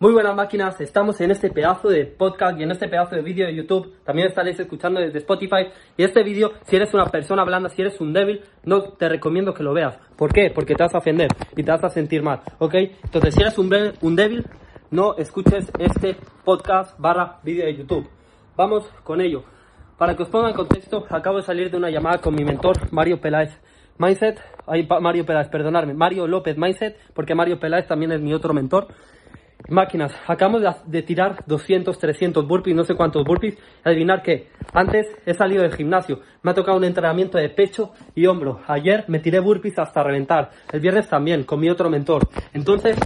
Muy buenas máquinas, estamos en este pedazo de podcast y en este pedazo de vídeo de YouTube. También estaréis escuchando desde Spotify. Y este vídeo, si eres una persona blanda, si eres un débil, no te recomiendo que lo veas. ¿Por qué? Porque te vas a ofender y te vas a sentir mal, ¿ok? Entonces, si eres un, un débil, no escuches este podcast barra vídeo de YouTube. Vamos con ello. Para que os ponga en contexto, acabo de salir de una llamada con mi mentor, Mario Peláez. Mindset, ahí Mario Peláez, perdonadme, Mario López Mindset, porque Mario Peláez también es mi otro mentor. Máquinas, acabamos de, tirar 200, 300 burpees, no sé cuántos burpees. Adivinar que antes he salido del gimnasio, me ha tocado un entrenamiento de pecho y hombro. Ayer me tiré burpees hasta reventar. El viernes también, con mi otro mentor. Entonces,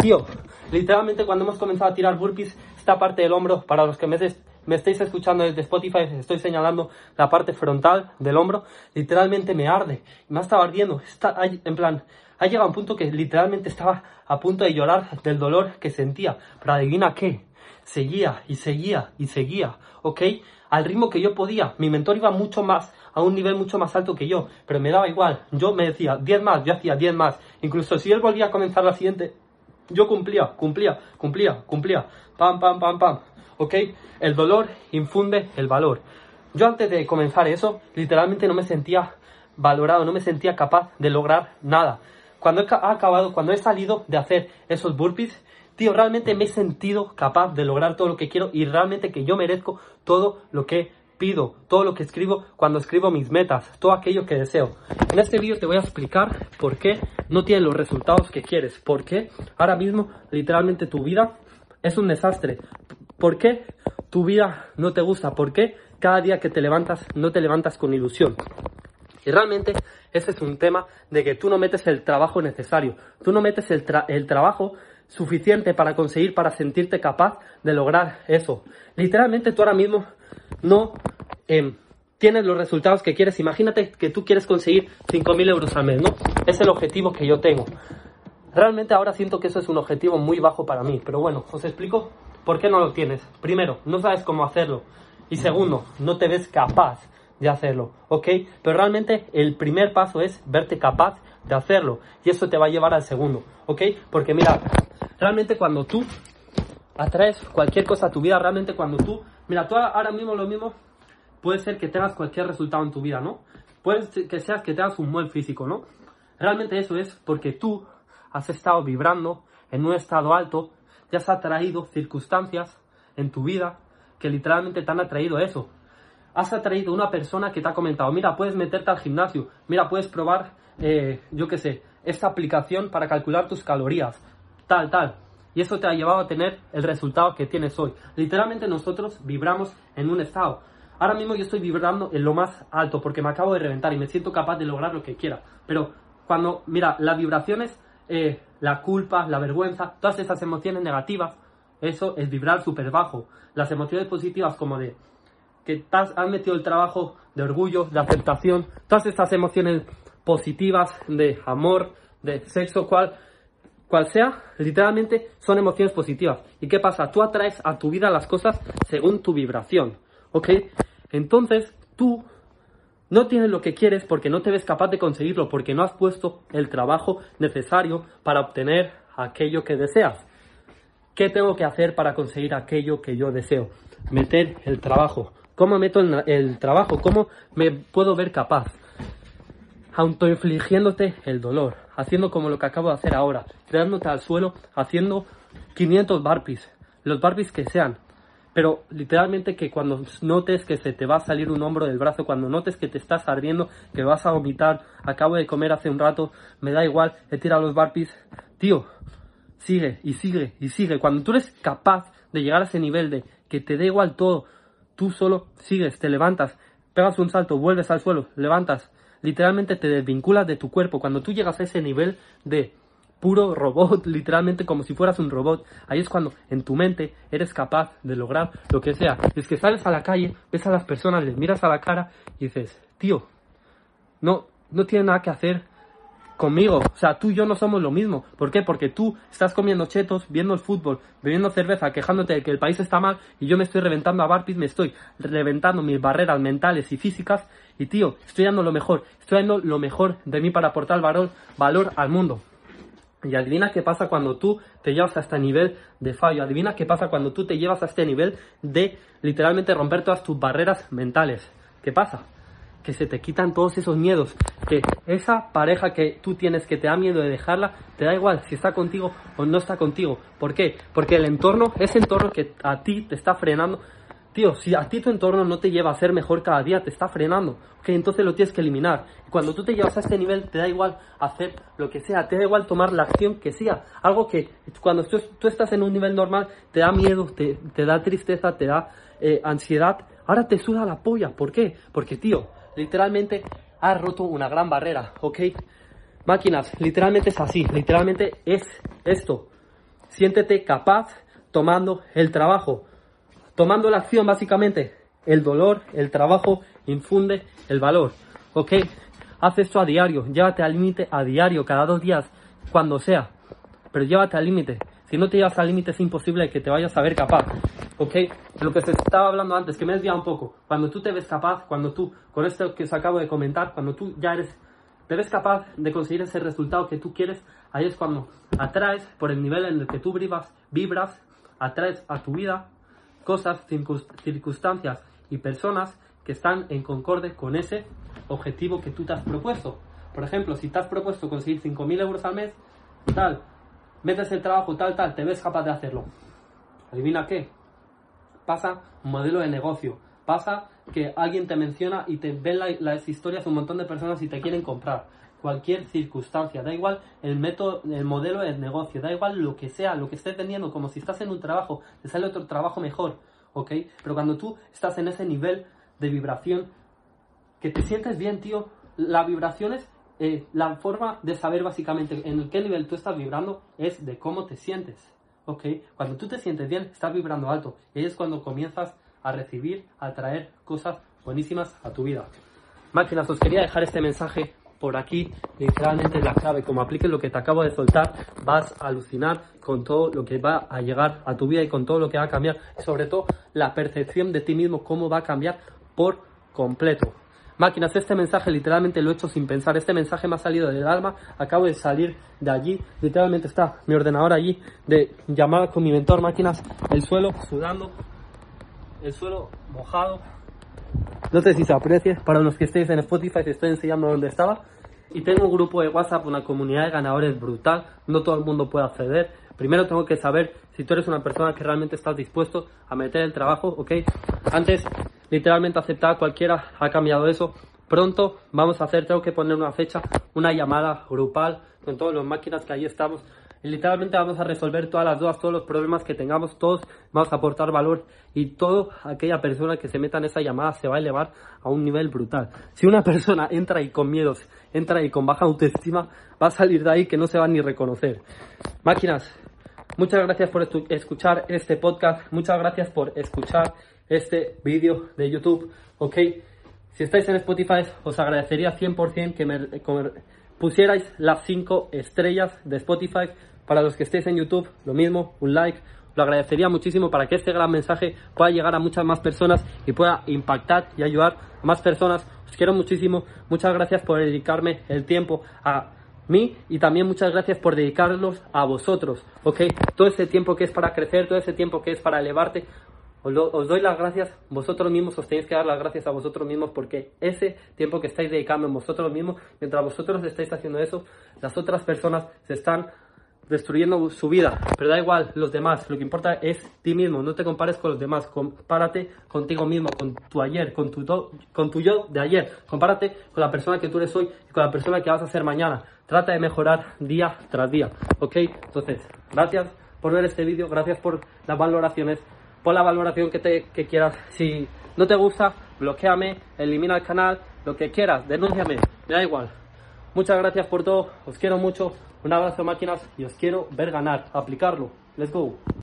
tío, literalmente cuando hemos comenzado a tirar burpees, esta parte del hombro, para los que me, me estáis escuchando desde Spotify, estoy señalando la parte frontal del hombro, literalmente me arde. Me ha estado ardiendo. Está, en plan, ha llegado a un punto que literalmente estaba a punto de llorar del dolor que sentía. Pero adivina qué, seguía y seguía y seguía, ¿ok? Al ritmo que yo podía. Mi mentor iba mucho más, a un nivel mucho más alto que yo, pero me daba igual. Yo me decía 10 más, yo hacía 10 más. Incluso si él volvía a comenzar la siguiente, yo cumplía, cumplía, cumplía, cumplía. Pam, pam, pam, pam. ¿Ok? El dolor infunde el valor. Yo antes de comenzar eso, literalmente no me sentía valorado, no me sentía capaz de lograr nada. Cuando he acabado, cuando he salido de hacer esos burpees, tío, realmente me he sentido capaz de lograr todo lo que quiero y realmente que yo merezco todo lo que pido, todo lo que escribo cuando escribo mis metas, todo aquello que deseo. En este vídeo te voy a explicar por qué no tienes los resultados que quieres, por qué ahora mismo literalmente tu vida es un desastre, por qué tu vida no te gusta, por qué cada día que te levantas no te levantas con ilusión. Y realmente ese es un tema de que tú no metes el trabajo necesario, tú no metes el, trabajo suficiente para conseguir, para sentirte capaz de lograr eso. Literalmente tú ahora mismo no em, tienes los resultados que quieres. Imagínate que tú quieres conseguir 5.000 euros al mes, ¿no? Es el objetivo que yo tengo. Realmente ahora siento que eso es un objetivo muy bajo para mí, pero bueno, os explico por qué no lo tienes. Primero, no sabes cómo hacerlo. Y segundo, no te ves capaz de hacerlo, ¿ok? Pero realmente el primer paso es verte capaz de hacerlo y eso te va a llevar al segundo, ¿ok? Porque mira, realmente cuando tú atraes cualquier cosa a tu vida, realmente cuando tú, mira, tú ahora mismo lo mismo, puede ser que tengas cualquier resultado en tu vida, ¿no? Puede que seas que tengas un buen físico, ¿no? Realmente eso es porque tú has estado vibrando en un estado alto, ya has atraído circunstancias en tu vida que literalmente te han atraído eso has atraído una persona que te ha comentado, mira, puedes meterte al gimnasio, mira, puedes probar, eh, yo qué sé, esta aplicación para calcular tus calorías, tal, tal. Y eso te ha llevado a tener el resultado que tienes hoy. Literalmente nosotros vibramos en un estado. Ahora mismo yo estoy vibrando en lo más alto porque me acabo de reventar y me siento capaz de lograr lo que quiera. Pero cuando, mira, las vibraciones, eh, la culpa, la vergüenza, todas esas emociones negativas, eso es vibrar súper bajo. Las emociones positivas como de que has, metido el trabajo de orgullo, de aceptación, todas estas emociones positivas de amor, de sexo, cual, cual sea, literalmente son emociones positivas. ¿Y qué pasa? Tú atraes a tu vida las cosas según tu vibración, ¿ok? Entonces, tú no tienes lo que quieres porque no te ves capaz de conseguirlo, porque no has puesto el trabajo necesario para obtener aquello que deseas. ¿Qué tengo que hacer para conseguir aquello que yo deseo? Meter el trabajo. ¿Cómo meto el, trabajo? ¿Cómo me puedo ver capaz? Autoinfligiéndote el dolor, haciendo como lo que acabo de hacer ahora, tirándote al suelo, haciendo 500 barpees, los barpees que sean, pero literalmente que cuando notes que se te va a salir un hombro del brazo, cuando notes que te estás ardiendo, que vas a vomitar, acabo de comer hace un rato, me da igual, he tirado los barpees, tío, sigue y sigue y sigue. Cuando tú eres capaz de llegar a ese nivel de que te dé igual todo, Tú solo sigues, te levantas, pegas un salto, vuelves al suelo, levantas. Literalmente te desvinculas de tu cuerpo. Cuando tú llegas a ese nivel de puro robot, literalmente como si fueras un robot, ahí es cuando en tu mente eres capaz de lograr lo que sea. Es que sales a la calle, ves a las personas, les miras a la cara y dices, tío, no, no tiene nada que hacer conmigo. O sea, tú y yo no somos lo mismo. ¿Por qué? Porque tú estás comiendo chetos, viendo el fútbol, bebiendo cerveza, quejándote de que el país está mal y yo me estoy reventando a barpis, me estoy reventando mis barreras mentales y físicas y tío, estoy dando lo mejor, estoy dando lo mejor de mí para aportar valor, valor al mundo. Y adivina qué pasa cuando tú te llevas a este nivel de fallo. Adivina qué pasa cuando tú te llevas a este nivel de literalmente romper todas tus barreras mentales. ¿Qué pasa? Que se te quitan todos esos miedos. Que esa pareja que tú tienes que te da miedo de dejarla, te da igual si está contigo o no está contigo. ¿Por qué? Porque el entorno, ese entorno que a ti te está frenando, Tío, si a ti tu entorno no te lleva a ser mejor cada día, te está frenando, ¿ok? Entonces lo tienes que eliminar. Cuando tú te llevas a este nivel, te da igual hacer lo que sea, te da igual tomar la acción que sea. Algo que cuando tú, estás en un nivel normal, te da miedo, te, da tristeza, te da eh, ansiedad. Ahora te suda la polla. ¿Por qué? Porque, tío, literalmente has roto una gran barrera, ¿ok? Máquinas, literalmente es así, literalmente es esto. Siéntete capaz tomando el trabajo. Tomando la acción, básicamente, el dolor, el trabajo, infunde el valor. ¿Ok? Haz esto a diario, llévate al límite a diario, cada dos días, cuando sea. Pero llévate al límite. Si no te llevas al límite es imposible que te vayas a ver capaz. ¿Ok? Lo que se estaba hablando antes, que me he desviado un poco. Cuando tú te ves capaz, cuando tú, con esto que os acabo de comentar, cuando tú ya eres, te ves capaz de conseguir ese resultado que tú quieres, ahí es cuando atraes por el nivel en el que tú vibras, vibras atraes a tu vida cosas, circunstancias y personas que están en concorde con ese objetivo que tú te has propuesto. Por ejemplo, si te has propuesto conseguir 5.000 euros al mes, tal, metes el trabajo, tal, tal, te ves capaz de hacerlo. Adivina qué. Pasa un modelo de negocio. Pasa que alguien te menciona y te ven las historias un montón de personas y te quieren comprar cualquier circunstancia, da igual el método, el modelo de negocio, da igual lo que sea, lo que estés vendiendo, como si estás en un trabajo, te sale otro trabajo mejor, ¿ok? Pero cuando tú estás en ese nivel de vibración, que te sientes bien, tío, la vibración es eh, la forma de saber básicamente en qué nivel tú estás vibrando es de cómo te sientes, ¿ok? Cuando tú te sientes bien, estás vibrando alto, y es cuando comienzas a recibir, a traer cosas buenísimas a tu vida. Máquinas, os quería dejar este mensaje por aquí literalmente la clave. Como apliques lo que te acabo de soltar, vas a alucinar con todo lo que va a llegar a tu vida y con todo lo que va a cambiar. sobre todo la percepción de ti mismo, cómo va a cambiar por completo. Máquinas, este mensaje literalmente lo he hecho sin pensar. Este mensaje me ha salido del alma. Acabo de salir de allí. Literalmente está mi ordenador allí de llamada con mi mentor. Máquinas, el suelo sudando, el suelo mojado, no sé si se aprecie. Para los que estéis en Spotify, te estoy enseñando dónde estaba. Y tengo un grupo de WhatsApp, una comunidad de ganadores brutal. No todo el mundo puede acceder. Primero tengo que saber si tú eres una persona que realmente estás dispuesto a meter el trabajo, ¿ok? Antes, literalmente aceptar cualquiera ha cambiado eso. Pronto vamos a hacer, tengo que poner una fecha, una llamada grupal con todas las máquinas que ahí estamos literalmente vamos a resolver todas las dudas, todos los problemas que tengamos, todos vamos a aportar valor y toda aquella persona que se meta en esa llamada se va a elevar a un nivel brutal. Si una persona entra ahí con miedos, entra ahí con baja autoestima, va a salir de ahí que no se va ni reconocer. Máquinas, muchas gracias por escuchar este podcast, muchas gracias por escuchar este vídeo de YouTube, ¿ok? Si estáis en Spotify, os agradecería 100% que me pusierais las 5 estrellas de Spotify para los que estéis en YouTube, lo mismo, un like. Lo agradecería muchísimo para que este gran mensaje pueda llegar a muchas más personas y pueda impactar y ayudar a más personas. Os quiero muchísimo. Muchas gracias por dedicarme el tiempo a mí y también muchas gracias por dedicarlos a vosotros, ¿ok? Todo ese tiempo que es para crecer, todo ese tiempo que es para elevarte, os, doy las gracias, vosotros mismos os tenéis que dar las gracias a vosotros mismos porque ese tiempo que estáis dedicando en vosotros mismos, mientras vosotros estáis haciendo eso, las otras personas se están destruyendo su vida, pero da igual los demás, lo que importa es ti mismo, no te compares con los demás, compárate contigo mismo, con tu ayer, con tu, con tu yo de ayer, compárate con la persona que tú eres hoy y con la persona que vas a ser mañana, trata de mejorar día tras día, ¿ok? Entonces, gracias por ver este vídeo, gracias por las valoraciones, pon la valoración que, te, que quieras, si no te gusta, bloqueame, elimina el canal, lo que quieras, denúnciame, me da igual. Muchas gracias por todo, os quiero mucho, un abrazo máquinas y os quiero ver ganar, aplicarlo. Let's go.